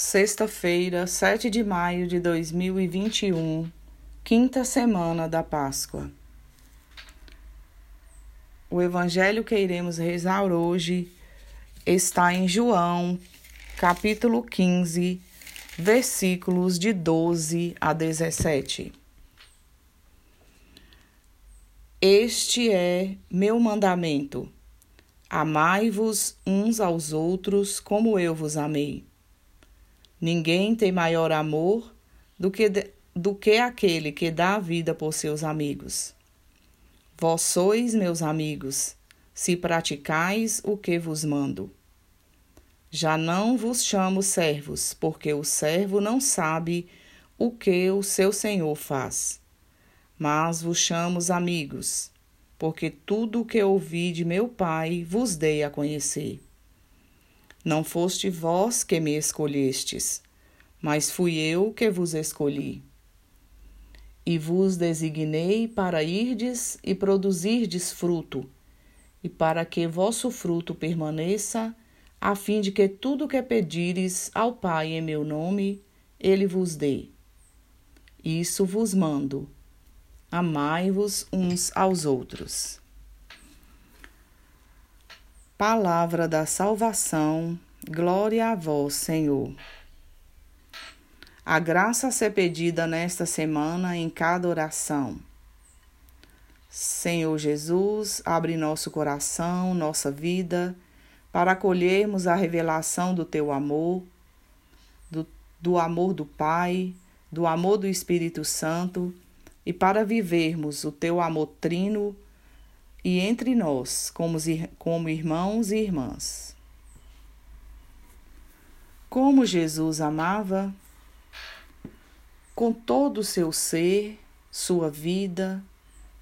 Sexta-feira, 7 de maio de 2021, quinta semana da Páscoa. O evangelho que iremos rezar hoje está em João, capítulo 15, versículos de 12 a 17. Este é meu mandamento: amai-vos uns aos outros como eu vos amei. Ninguém tem maior amor do que, do que aquele que dá a vida por seus amigos. Vós sois meus amigos, se praticais o que vos mando. Já não vos chamo servos, porque o servo não sabe o que o seu senhor faz. Mas vos chamo amigos, porque tudo o que ouvi de meu Pai vos dei a conhecer. Não foste vós que me escolhestes, mas fui eu que vos escolhi. E vos designei para irdes e produzirdes fruto, e para que vosso fruto permaneça, a fim de que tudo que pedires ao Pai em meu nome, ele vos dê. Isso vos mando. Amai-vos uns aos outros. Palavra da salvação, glória a vós, Senhor. A graça a ser pedida nesta semana em cada oração. Senhor Jesus, abre nosso coração, nossa vida, para acolhermos a revelação do teu amor, do, do amor do Pai, do amor do Espírito Santo e para vivermos o teu amor trino e entre nós, como, como irmãos e irmãs. Como Jesus amava, com todo o seu ser, sua vida,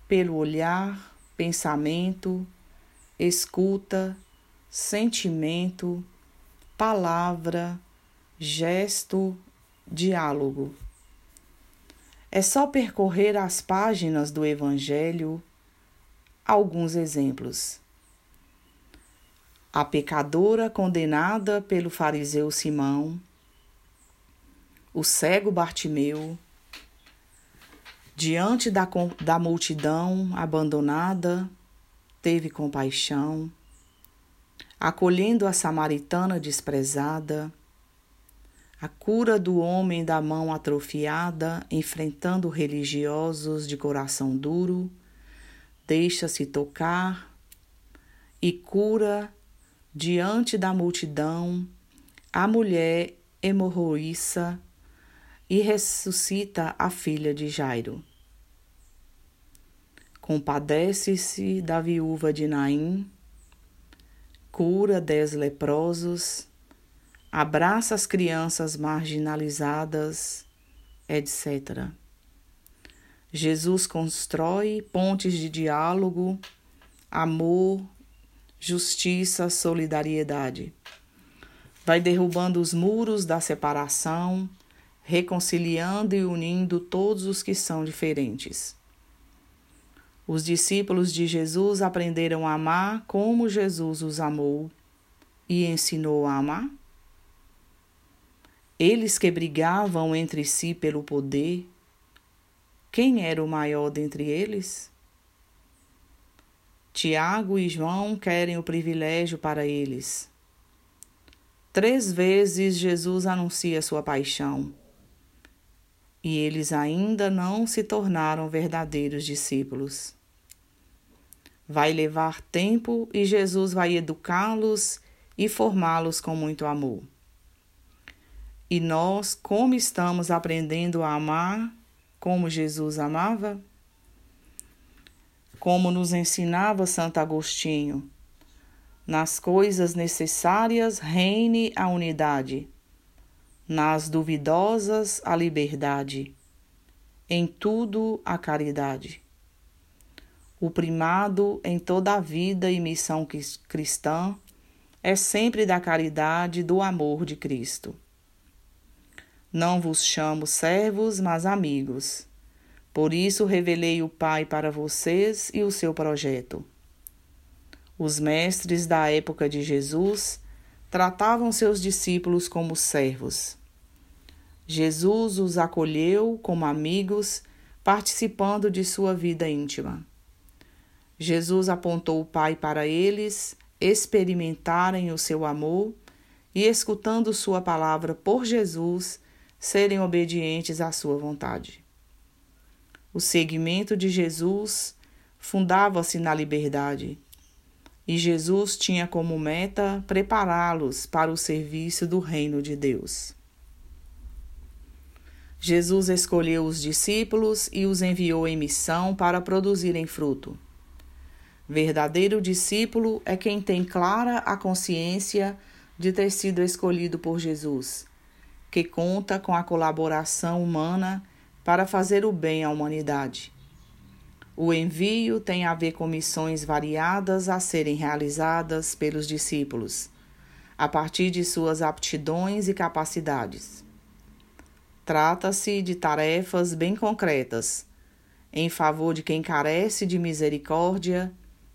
pelo olhar, pensamento, escuta, sentimento, palavra, gesto, diálogo. É só percorrer as páginas do Evangelho alguns exemplos. A pecadora condenada pelo fariseu Simão, o cego Bartimeu, diante da, da multidão abandonada, teve compaixão, acolhendo a samaritana desprezada, a cura do homem da mão atrofiada, enfrentando religiosos de coração duro deixa-se tocar e cura diante da multidão a mulher hemorroíça e ressuscita a filha de Jairo. Compadece-se da viúva de Naim, cura dez leprosos, abraça as crianças marginalizadas, etc. Jesus constrói pontes de diálogo, amor, justiça, solidariedade. Vai derrubando os muros da separação, reconciliando e unindo todos os que são diferentes. Os discípulos de Jesus aprenderam a amar como Jesus os amou e ensinou a amar? Eles que brigavam entre si pelo poder, quem era o maior dentre eles? Tiago e João querem o privilégio para eles. Três vezes Jesus anuncia sua paixão e eles ainda não se tornaram verdadeiros discípulos. Vai levar tempo e Jesus vai educá-los e formá-los com muito amor. E nós, como estamos aprendendo a amar como Jesus amava? Como nos ensinava Santo Agostinho, nas coisas necessárias reine a unidade, nas duvidosas a liberdade, em tudo a caridade. O primado em toda a vida e missão cristã é sempre da caridade do amor de Cristo. Não vos chamo servos, mas amigos. Por isso revelei o Pai para vocês e o seu projeto. Os mestres da época de Jesus tratavam seus discípulos como servos. Jesus os acolheu como amigos, participando de sua vida íntima. Jesus apontou o Pai para eles experimentarem o seu amor e, escutando Sua palavra por Jesus, serem obedientes à Sua vontade. O seguimento de Jesus fundava-se na liberdade, e Jesus tinha como meta prepará-los para o serviço do reino de Deus. Jesus escolheu os discípulos e os enviou em missão para produzirem fruto. Verdadeiro discípulo é quem tem clara a consciência de ter sido escolhido por Jesus, que conta com a colaboração humana para fazer o bem à humanidade. O envio tem a ver com missões variadas a serem realizadas pelos discípulos, a partir de suas aptidões e capacidades. Trata-se de tarefas bem concretas, em favor de quem carece de misericórdia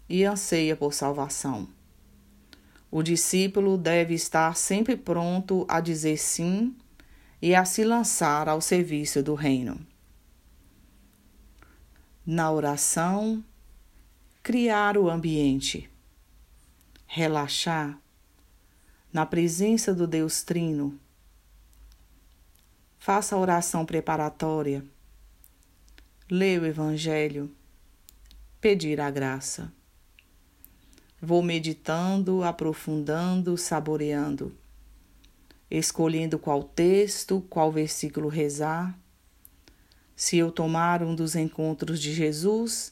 e anseia por salvação. O discípulo deve estar sempre pronto a dizer sim e a se lançar ao serviço do Reino. Na oração, criar o ambiente, relaxar na presença do Deus Trino. Faça a oração preparatória, leia o Evangelho, pedir a graça. Vou meditando, aprofundando, saboreando, escolhendo qual texto, qual versículo rezar. Se eu tomar um dos encontros de Jesus,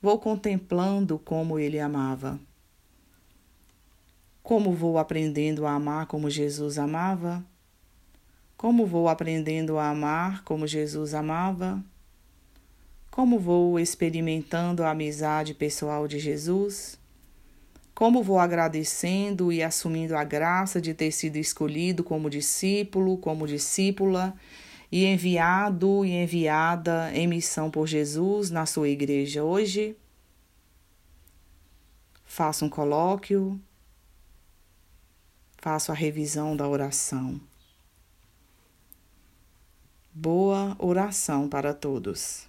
vou contemplando como ele amava. Como vou aprendendo a amar como Jesus amava? Como vou aprendendo a amar como Jesus amava? Como vou experimentando a amizade pessoal de Jesus? Como vou agradecendo e assumindo a graça de ter sido escolhido como discípulo, como discípula e enviado e enviada em missão por Jesus na sua igreja hoje? Faça um colóquio, faço a revisão da oração. Boa oração para todos.